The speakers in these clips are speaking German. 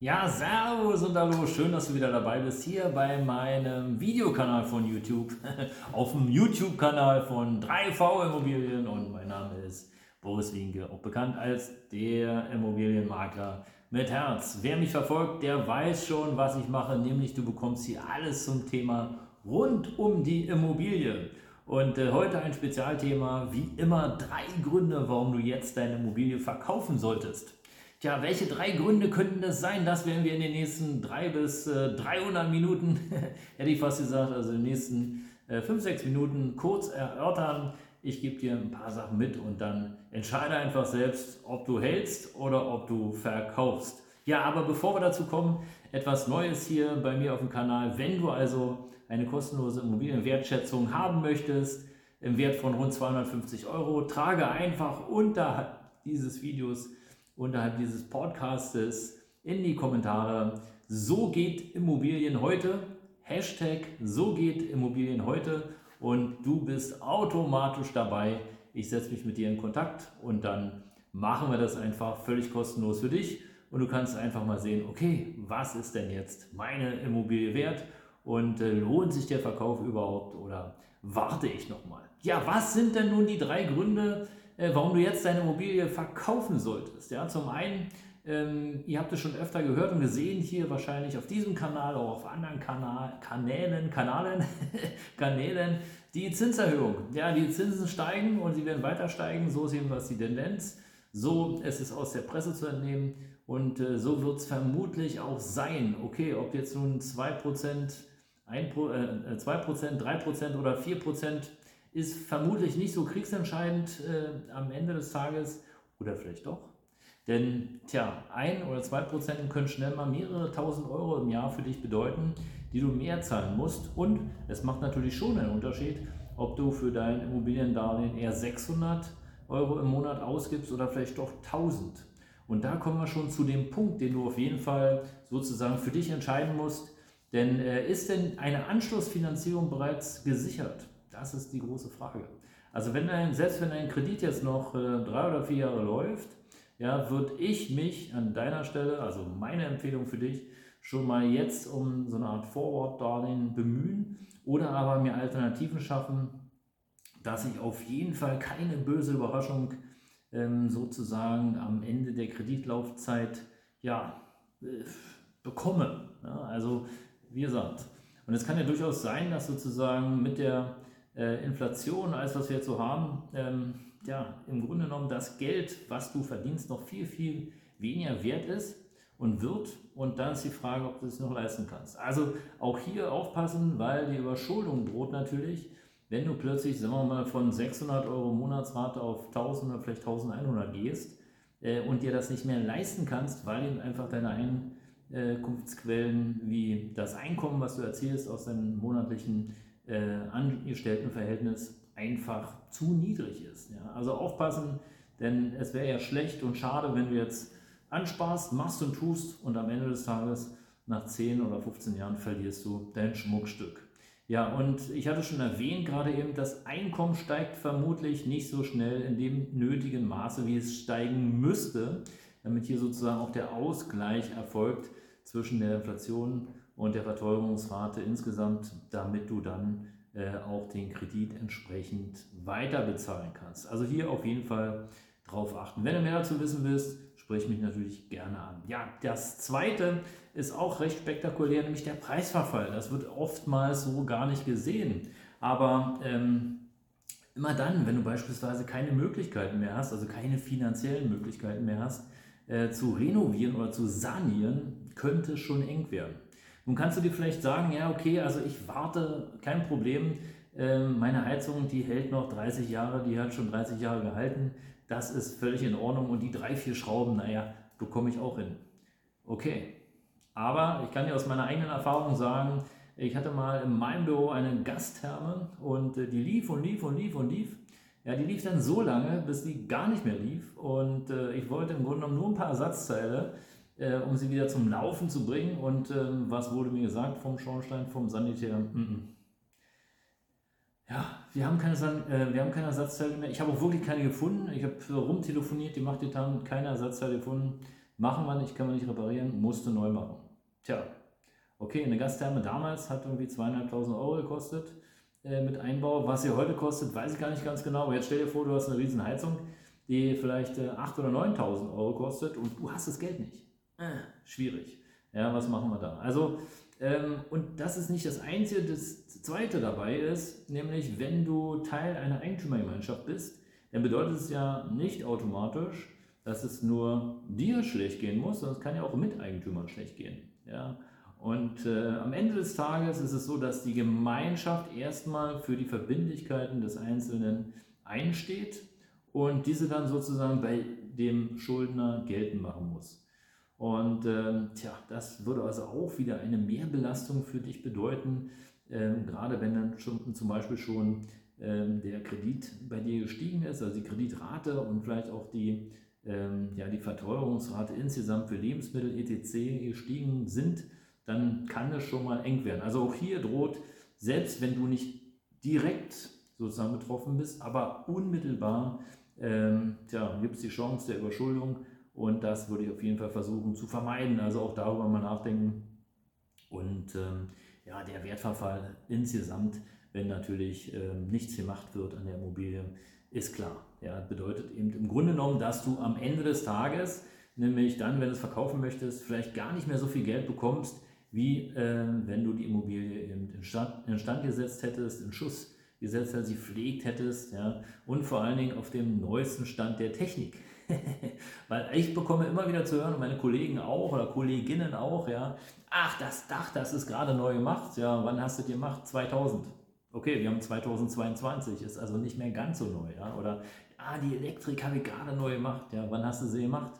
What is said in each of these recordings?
Ja, servus und hallo, schön, dass du wieder dabei bist hier bei meinem Videokanal von YouTube, auf dem YouTube-Kanal von 3V Immobilien und mein Name ist Boris Wienke, auch bekannt als der Immobilienmakler mit Herz. Wer mich verfolgt, der weiß schon, was ich mache, nämlich du bekommst hier alles zum Thema rund um die Immobilie. Und äh, heute ein Spezialthema, wie immer drei Gründe, warum du jetzt deine Immobilie verkaufen solltest. Tja, welche drei Gründe könnten das sein? Das werden wir in den nächsten drei bis äh, 300 Minuten, hätte ich fast gesagt, also in den nächsten äh, fünf, sechs Minuten kurz erörtern. Ich gebe dir ein paar Sachen mit und dann entscheide einfach selbst, ob du hältst oder ob du verkaufst. Ja, aber bevor wir dazu kommen, etwas Neues hier bei mir auf dem Kanal. Wenn du also eine kostenlose Immobilienwertschätzung haben möchtest, im Wert von rund 250 Euro, trage einfach unter dieses Videos unterhalb dieses Podcastes in die Kommentare. So geht Immobilien heute. Hashtag so geht Immobilien heute. Und du bist automatisch dabei. Ich setze mich mit dir in Kontakt und dann machen wir das einfach völlig kostenlos für dich. Und du kannst einfach mal sehen, okay, was ist denn jetzt meine Immobilie wert? Und äh, lohnt sich der Verkauf überhaupt oder warte ich nochmal? Ja, was sind denn nun die drei Gründe, äh, warum du jetzt deine Immobilie verkaufen solltest. Ja, zum einen, ähm, ihr habt es schon öfter gehört und gesehen hier wahrscheinlich auf diesem Kanal, auch auf anderen Kanal, Kanälen, Kanalen, Kanälen, die Zinserhöhung. Ja, die Zinsen steigen und sie werden weiter steigen. So ist jedenfalls die Tendenz. So ist es aus der Presse zu entnehmen und äh, so wird es vermutlich auch sein. Okay, ob jetzt nun 2%, 1, äh, 2%, 3% oder 4% ist vermutlich nicht so kriegsentscheidend äh, am Ende des Tages oder vielleicht doch. Denn, tja, ein oder zwei Prozent können schnell mal mehrere tausend Euro im Jahr für dich bedeuten, die du mehr zahlen musst. Und es macht natürlich schon einen Unterschied, ob du für dein Immobiliendarlehen eher 600 Euro im Monat ausgibst oder vielleicht doch 1000. Und da kommen wir schon zu dem Punkt, den du auf jeden Fall sozusagen für dich entscheiden musst. Denn äh, ist denn eine Anschlussfinanzierung bereits gesichert? Das ist die große Frage. Also wenn ein, selbst wenn ein Kredit jetzt noch äh, drei oder vier Jahre läuft, ja, würde ich mich an deiner Stelle, also meine Empfehlung für dich, schon mal jetzt um so eine Art Forward-Darlehen bemühen oder aber mir Alternativen schaffen, dass ich auf jeden Fall keine böse Überraschung ähm, sozusagen am Ende der Kreditlaufzeit ja, äh, bekomme. Ja, also wie gesagt, und es kann ja durchaus sein, dass sozusagen mit der äh, Inflation, alles was wir jetzt so haben, ähm, ja, im Grunde genommen das Geld, was du verdienst, noch viel, viel weniger wert ist und wird. Und dann ist die Frage, ob du es noch leisten kannst. Also auch hier aufpassen, weil die Überschuldung droht natürlich, wenn du plötzlich, sagen wir mal, von 600 Euro Monatsrate auf 1000 oder vielleicht 1100 gehst äh, und dir das nicht mehr leisten kannst, weil eben einfach deine Einkunftsquellen wie das Einkommen, was du erzielst aus deinen monatlichen äh, Angestelltenverhältnis einfach zu niedrig ist. Ja? Also aufpassen, denn es wäre ja schlecht und schade, wenn du jetzt ansparst, machst und tust und am Ende des Tages nach 10 oder 15 Jahren verlierst du dein Schmuckstück. Ja, und ich hatte schon erwähnt gerade eben, das Einkommen steigt vermutlich nicht so schnell in dem nötigen Maße, wie es steigen müsste, damit hier sozusagen auch der Ausgleich erfolgt zwischen der Inflation und der Verteuerungsrate insgesamt, damit du dann äh, auch den Kredit entsprechend weiter bezahlen kannst. Also hier auf jeden Fall drauf achten. Wenn du mehr dazu wissen willst, sprich mich natürlich gerne an. Ja, das zweite ist auch recht spektakulär, nämlich der Preisverfall. Das wird oftmals so gar nicht gesehen. Aber ähm, immer dann, wenn du beispielsweise keine Möglichkeiten mehr hast, also keine finanziellen Möglichkeiten mehr hast, äh, zu renovieren oder zu sanieren, könnte es schon eng werden. Nun kannst du dir vielleicht sagen, ja, okay, also ich warte, kein Problem, ähm, meine Heizung, die hält noch 30 Jahre, die hat schon 30 Jahre gehalten, das ist völlig in Ordnung und die drei, vier Schrauben, naja, bekomme ich auch hin. Okay, aber ich kann dir aus meiner eigenen Erfahrung sagen, Ich hatte mal in meinem Büro eine Gastherme und äh, die lief und lief und lief und lief. Ja, die lief dann so lange, bis die gar nicht mehr lief. Und äh, ich wollte im Grunde genommen nur ein paar Ersatzteile, äh, um sie wieder zum Laufen zu bringen. Und ähm, was wurde mir gesagt vom Schornstein, vom Sanitär? Mm -mm. Ja, wir haben, keine, äh, wir haben keine Ersatzteile mehr. Ich habe auch wirklich keine gefunden. Ich habe rumtelefoniert, die macht die Taten, keine Ersatzteile gefunden. Machen wir nicht, kann man nicht reparieren, musste neu machen. Tja, okay, eine Gastherme damals hat irgendwie zweieinhalbtausend Euro gekostet äh, mit Einbau. Was sie heute kostet, weiß ich gar nicht ganz genau. Aber jetzt stell dir vor, du hast eine riesen Heizung, die vielleicht äh, 8.000 oder 9.000 Euro kostet und du hast das Geld nicht. Schwierig. Ja, was machen wir da? Also, ähm, und das ist nicht das Einzige. Das Zweite dabei ist, nämlich wenn du Teil einer Eigentümergemeinschaft bist, dann bedeutet es ja nicht automatisch, dass es nur dir schlecht gehen muss, sondern es kann ja auch Miteigentümern schlecht gehen. Ja? Und äh, am Ende des Tages ist es so, dass die Gemeinschaft erstmal für die Verbindlichkeiten des Einzelnen einsteht und diese dann sozusagen bei dem Schuldner geltend machen muss. Und äh, tja, das würde also auch wieder eine Mehrbelastung für dich bedeuten, äh, gerade wenn dann schon zum Beispiel schon ähm, der Kredit bei dir gestiegen ist, also die Kreditrate und vielleicht auch die, ähm, ja, die Verteuerungsrate insgesamt für Lebensmittel etc. gestiegen sind dann kann es schon mal eng werden. Also auch hier droht, selbst wenn du nicht direkt sozusagen betroffen bist, aber unmittelbar ähm, gibt es die Chance der Überschuldung und das würde ich auf jeden Fall versuchen zu vermeiden. Also auch darüber mal nachdenken. Und ähm, ja, der Wertverfall insgesamt, wenn natürlich ähm, nichts gemacht wird an der Immobilie, ist klar. Ja, bedeutet eben im Grunde genommen, dass du am Ende des Tages, nämlich dann, wenn du es verkaufen möchtest, vielleicht gar nicht mehr so viel Geld bekommst, wie äh, wenn du die Immobilie in Stand, in Stand gesetzt hättest, in Schuss gesetzt hättest, sie pflegt hättest ja, und vor allen Dingen auf dem neuesten Stand der Technik. Weil ich bekomme immer wieder zu hören, meine Kollegen auch oder Kolleginnen auch, ja, ach, das Dach, das ist gerade neu gemacht, ja, wann hast du das gemacht? 2000. Okay, wir haben 2022, ist also nicht mehr ganz so neu, ja, oder, ah, die Elektrik habe ich gerade neu gemacht, ja, wann hast du sie gemacht?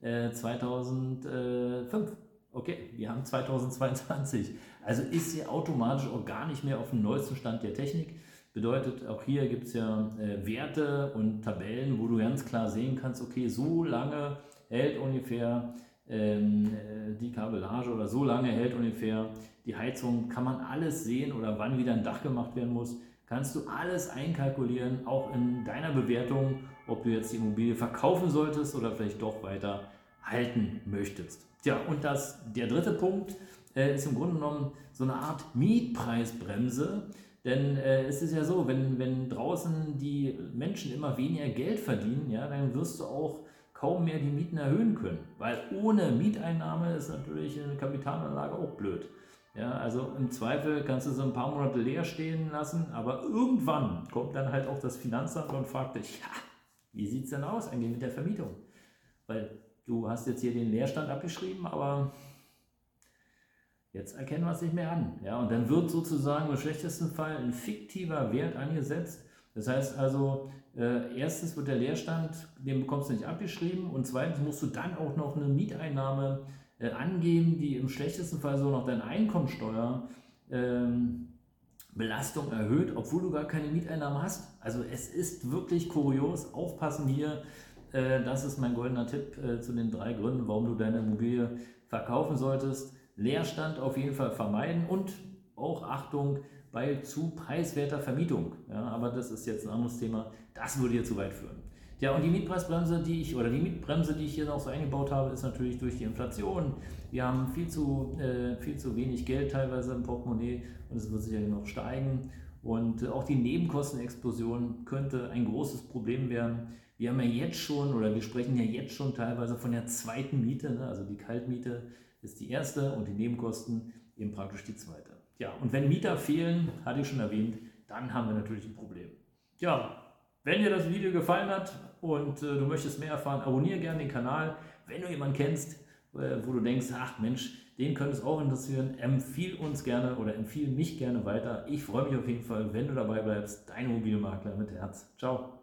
Äh, 2005. Okay, wir haben 2022. Also ist sie automatisch auch gar nicht mehr auf dem neuesten Stand der Technik. Bedeutet, auch hier gibt es ja äh, Werte und Tabellen, wo du ganz klar sehen kannst, okay, so lange hält ungefähr ähm, äh, die Kabellage oder so lange hält ungefähr die Heizung, kann man alles sehen oder wann wieder ein Dach gemacht werden muss, kannst du alles einkalkulieren, auch in deiner Bewertung, ob du jetzt die Immobilie verkaufen solltest oder vielleicht doch weiter halten möchtest. Tja, und das, der dritte Punkt äh, ist im Grunde genommen so eine Art Mietpreisbremse. Denn äh, es ist ja so, wenn, wenn draußen die Menschen immer weniger Geld verdienen, ja, dann wirst du auch kaum mehr die Mieten erhöhen können. Weil ohne Mieteinnahme ist natürlich eine Kapitalanlage auch blöd. Ja, also im Zweifel kannst du so ein paar Monate leer stehen lassen, aber irgendwann kommt dann halt auch das Finanzamt und fragt dich, ja, wie sieht es denn aus eigentlich mit der Vermietung? Weil du hast jetzt hier den Leerstand abgeschrieben, aber jetzt erkennen wir es nicht mehr an. Ja? Und dann wird sozusagen im schlechtesten Fall ein fiktiver Wert angesetzt. Das heißt also, äh, erstens wird der Leerstand, den bekommst du nicht abgeschrieben und zweitens musst du dann auch noch eine Mieteinnahme äh, angeben, die im schlechtesten Fall so noch deine Einkommensteuer ähm, erhöht, obwohl du gar keine Mieteinnahme hast. Also es ist wirklich kurios. Aufpassen hier, äh, das ist mein goldener Tipp äh, zu den drei Gründen, warum du deine Immobilie verkaufen solltest. Leerstand auf jeden Fall vermeiden und auch Achtung bei zu preiswerter Vermietung. Ja, aber das ist jetzt ein anderes Thema. Das würde hier zu weit führen. Ja, und die Mietpreisbremse, die ich, oder die Mietbremse, die ich hier noch so eingebaut habe, ist natürlich durch die Inflation. Wir haben viel zu, äh, viel zu wenig Geld teilweise im Portemonnaie und es wird sicherlich noch steigen. Und auch die Nebenkostenexplosion könnte ein großes Problem werden. Wir haben ja jetzt schon, oder wir sprechen ja jetzt schon teilweise von der zweiten Miete, ne? also die Kaltmiete ist die erste und die Nebenkosten eben praktisch die zweite. Ja, und wenn Mieter fehlen, hatte ich schon erwähnt, dann haben wir natürlich ein Problem. Ja, wenn dir das Video gefallen hat und äh, du möchtest mehr erfahren, abonniere gerne den Kanal. Wenn du jemanden kennst, äh, wo du denkst, ach Mensch, den könnte es auch interessieren, empfiehl uns gerne oder empfiehl mich gerne weiter. Ich freue mich auf jeden Fall, wenn du dabei bleibst. Dein Mobilmakler mit Herz. Ciao.